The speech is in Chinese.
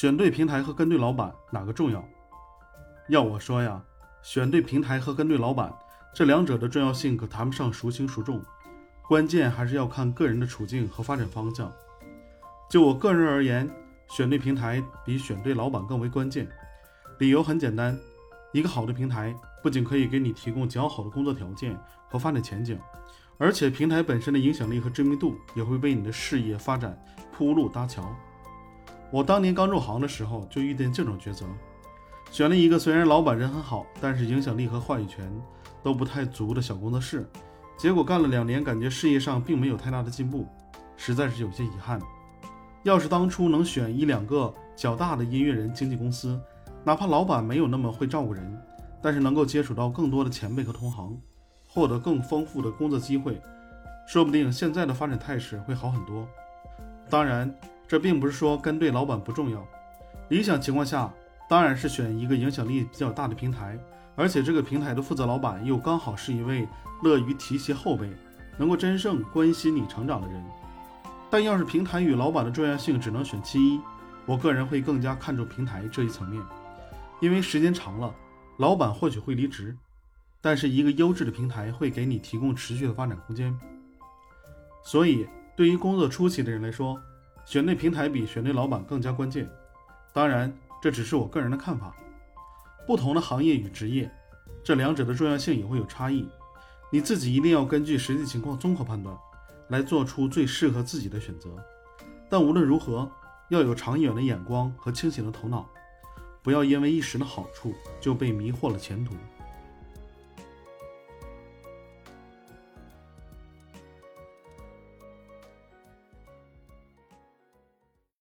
选对平台和跟对老板哪个重要？要我说呀，选对平台和跟对老板这两者的重要性可谈不上孰轻孰重，关键还是要看个人的处境和发展方向。就我个人而言，选对平台比选对老板更为关键。理由很简单，一个好的平台不仅可以给你提供较好的工作条件和发展前景，而且平台本身的影响力和知名度也会为你的事业发展铺路搭桥。我当年刚入行的时候就遇见这种抉择，选了一个虽然老板人很好，但是影响力和话语权都不太足的小工作室，结果干了两年，感觉事业上并没有太大的进步，实在是有些遗憾。要是当初能选一两个较大的音乐人经纪公司，哪怕老板没有那么会照顾人，但是能够接触到更多的前辈和同行，获得更丰富的工作机会，说不定现在的发展态势会好很多。当然，这并不是说跟对老板不重要。理想情况下，当然是选一个影响力比较大的平台，而且这个平台的负责老板又刚好是一位乐于提携后辈、能够真正关心你成长的人。但要是平台与老板的重要性只能选其一，我个人会更加看重平台这一层面，因为时间长了，老板或许会离职，但是一个优质的平台会给你提供持续的发展空间。所以，对于工作初期的人来说，选对平台比选对老板更加关键。当然，这只是我个人的看法。不同的行业与职业，这两者的重要性也会有差异，你自己一定要根据实际情况综合判断。来做出最适合自己的选择，但无论如何，要有长远的眼光和清醒的头脑，不要因为一时的好处就被迷惑了前途。